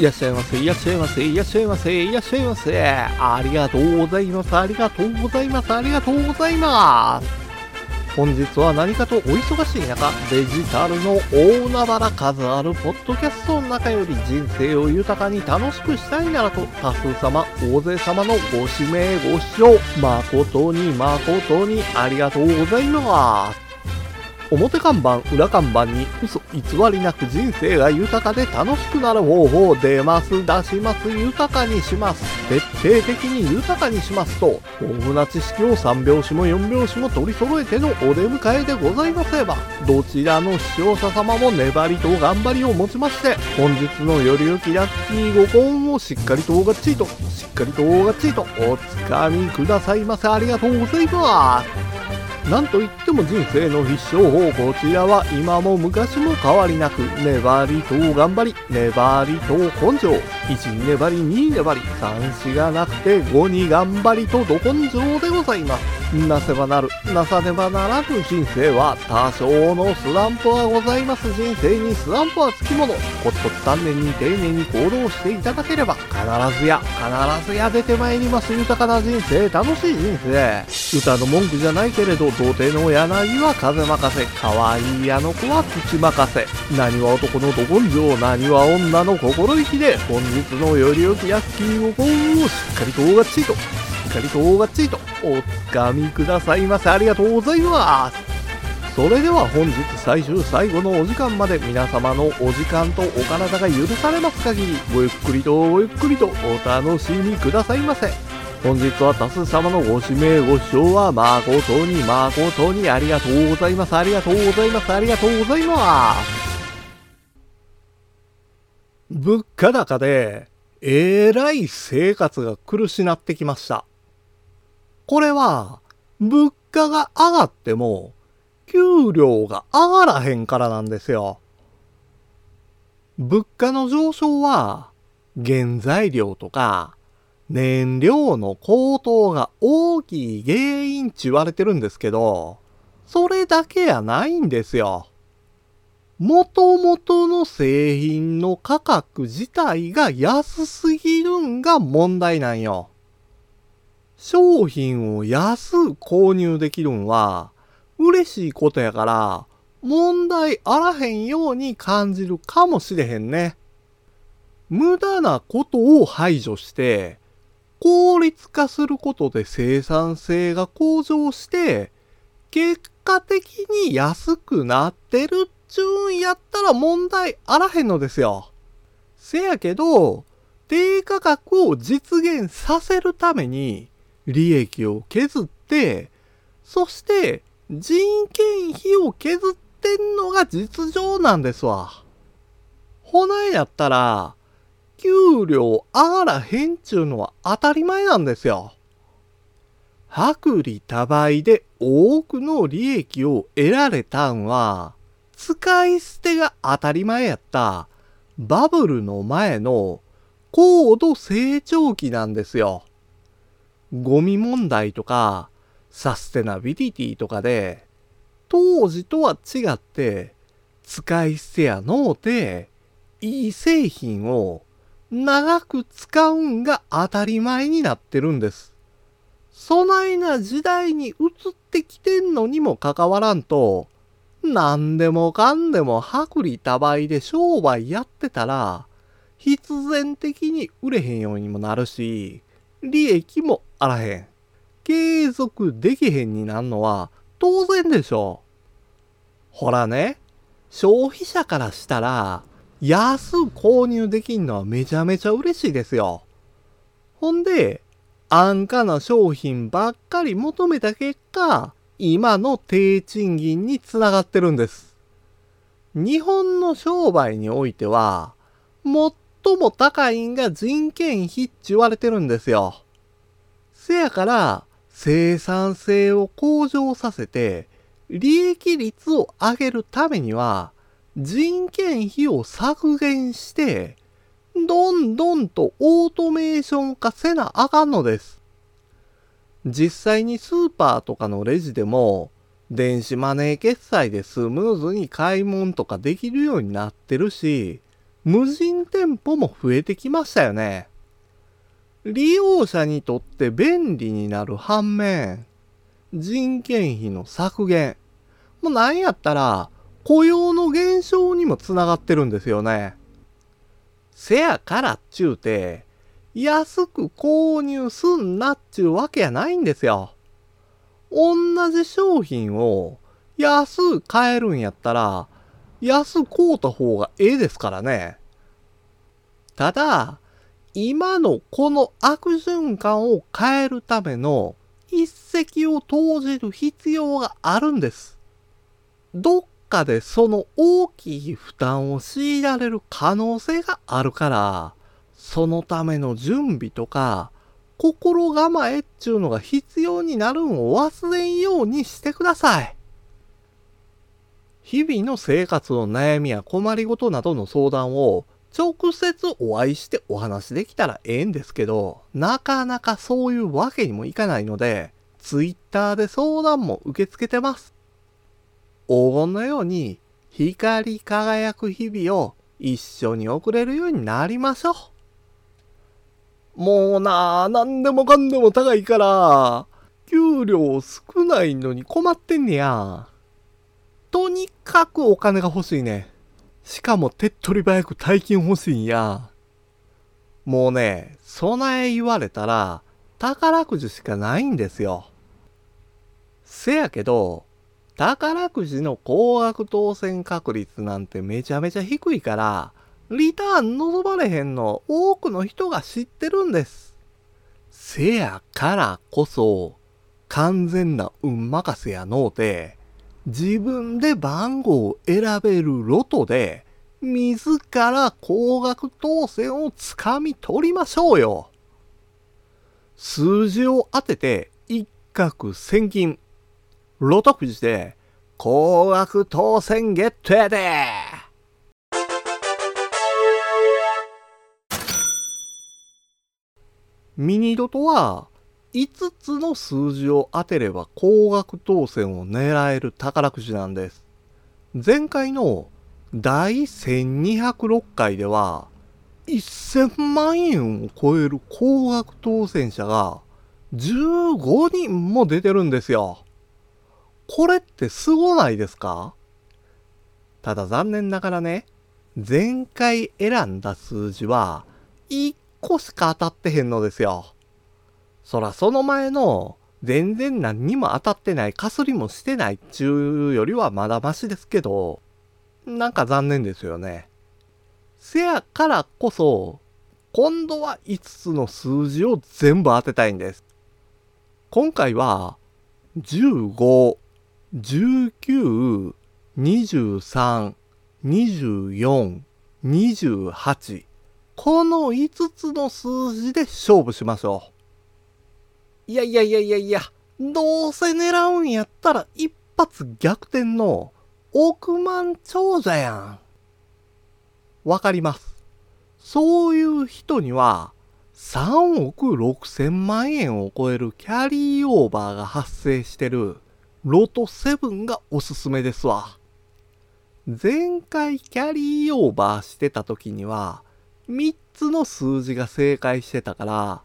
いらっしゃいませ、いらっしゃいませ、いらっしゃいませ、いらっしゃいませ。ありがとうございます、ありがとうございます、ありがとうございます。本日は何かとお忙しい中、デジタルの大海原数あるポッドキャストの中より人生を豊かに楽しくしたいならと多数様、大勢様のご指名ご視聴、誠に誠にありがとうございます。表看板、裏看板に嘘偽りなく人生が豊かで楽しくなる方法出ます、出します、豊かにします。徹底的に豊かにしますと、豊富な知識を3拍子も4拍子も取り揃えてのお出迎えでございますれば、どちらの視聴者様も粘りと頑張りをもちまして、本日のより良きラッキーご幸をしっかりとおがっちりと、しっかりとおがっちりとおつかみくださいませ。ありがとうございます。なんといっても人生の必勝法こちらは今も昔も変わりなく粘りと頑張り粘りと根性。1に粘り2に粘り3子がなくて5に頑張りとど根性でございます。なせばなるなさねばならぬ人生は多少のスランプはございます人生にスランプはつきもの。コツコツ丹念に丁寧に行動していただければ必ずや必ずや出てまいります豊かな人生楽しい人生歌の文句じゃないけれど童貞の柳は風任せ。可愛いあの子は土任せ何は男のど根性何は女の心意気で本日のより良きラッキーを幸運をしっかりとがっちと。かりとがっちりとおつかみくださいませありがとうございます。それでは本日最終最後のお時間まで皆様のお時間とお体が許されます限りごゆっくりとごゆっくりとお楽しみくださいませ。本日は多数様のご指名ご視聴は誠に誠にありがとうございます。ありがとうございます。ありがとうございます。物価高でえらい生活が苦しなってきました。これは物価が上がっても給料が上がらへんからなんですよ。物価の上昇は原材料とか燃料の高騰が大きい原因って言われてるんですけど、それだけやないんですよ。元々の製品の価格自体が安すぎるんが問題なんよ。商品を安く購入できるんは嬉しいことやから問題あらへんように感じるかもしれへんね。無駄なことを排除して効率化することで生産性が向上して結果的に安くなってるっちゅうんやったら問題あらへんのですよ。せやけど低価格を実現させるために利益を削って、そして人件費を削ってんのが実情なんですわ。ほなやったら、給料上がらへんちゅうのは当たり前なんですよ。薄利多売で多くの利益を得られたんは、使い捨てが当たり前やったバブルの前の高度成長期なんですよ。ゴミ問題とかサステナビリティとかで当時とは違って使い捨てやのうていい製品を長く使うんが当たり前になってるんです。そないな時代に移ってきてんのにもかかわらんと何でもかんでも薄利多売で商売やってたら必然的に売れへんようにもなるし利益もあらへん。継続できへんになんのは当然でしょ。ほらね、消費者からしたら安く購入できんのはめちゃめちゃ嬉しいですよ。ほんで、安価な商品ばっかり求めた結果、今の低賃金につながってるんです。日本の商売においては、最も高いんが人件費って言われてるんですよ。せやから生産性を向上させて利益率を上げるためには人件費を削減してどんどんとオートメーション化せなあかんのです。実際にスーパーとかのレジでも電子マネー決済でスムーズに買い物とかできるようになってるし無人店舗も増えてきましたよね。利用者にとって便利になる反面、人件費の削減、もうなんやったら雇用の減少にもつながってるんですよね。せやからっちゅうて、安く購入すんなっちゅうわけやないんですよ。同じ商品を安く買えるんやったら、安く買うた方がええですからね。ただ、今のこの悪循環を変えるための一石を投じる必要があるんです。どっかでその大きい負担を強いられる可能性があるから、そのための準備とか、心構えっちゅうのが必要になるんを忘れんようにしてください。日々の生活の悩みや困りごとなどの相談を直接お会いしてお話できたらええんですけど、なかなかそういうわけにもいかないので、ツイッターで相談も受け付けてます。黄金のように光り輝く日々を一緒に送れるようになりましょう。もうなあ、なんでもかんでも高いから、給料少ないのに困ってんねや。とにかくお金が欲しいね。しかも手っ取り早く大金欲しいんや。もうね、備え言われたら宝くじしかないんですよ。せやけど、宝くじの高額当選確率なんてめちゃめちゃ低いから、リターン望まれへんの多くの人が知ってるんです。せやからこそ、完全な運任せやのうて、自分で番号を選べるロトで、自ら高額当選をつかみ取りましょうよ。数字を当てて一攫千金。ロトくじで高額当選ゲットやでミニドトは5つの数字を当てれば高額当選を狙える宝くじなんです。前回の第1206回では1000万円を超える高額当選者が15人も出てるんですよ。これってすごないですか？ただ残念ながらね、前回選んだ数字は1個しか当たってへんのですよ。そらその前の全然何にも当たってない、かすりもしてないっちゅうよりはまだましですけど、なんか残念ですよね。せやからこそ、今度は5つの数字を全部当てたいんです。今回は、15、19、23、24、28、この5つの数字で勝負しましょう。いやいやいやいやいや、どうせ狙うんやったら一発逆転の億万長者やん。わかります。そういう人には3億6千万円を超えるキャリーオーバーが発生してるロト7がおすすめですわ。前回キャリーオーバーしてた時には3つの数字が正解してたから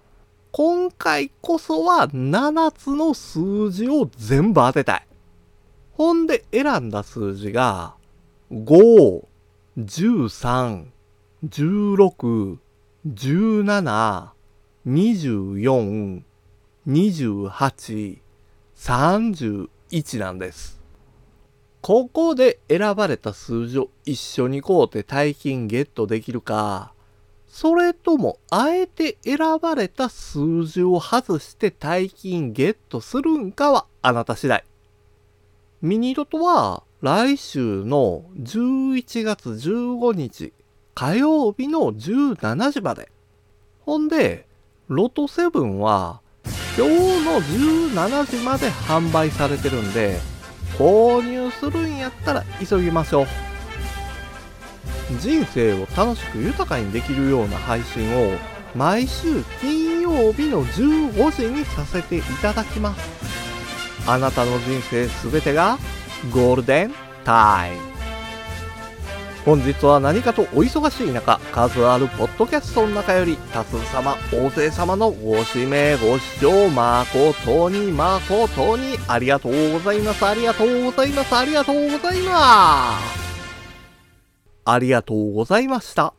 今回こそは7つの数字を全部当てたい。ほんで選んだ数字が5、13、16、17、24、28、31なんです。ここで選ばれた数字を一緒にこうて大金ゲットできるか、それとも、あえて選ばれた数字を外して大金ゲットするんかはあなた次第。ミニロトは来週の11月15日火曜日の17時まで。ほんで、ロト7は今日の17時まで販売されてるんで、購入するんやったら急ぎましょう。人生を楽しく豊かにできるような配信を毎週金曜日の15時にさせていただきます。あなたの人生すべてがゴールデンタイム。本日は何かとお忙しい中数あるポッドキャストの中より多数様大勢様のご指名ご視聴誠に誠にありがとうございます。ありがとうございます。ありがとうございます。ありがとうございました。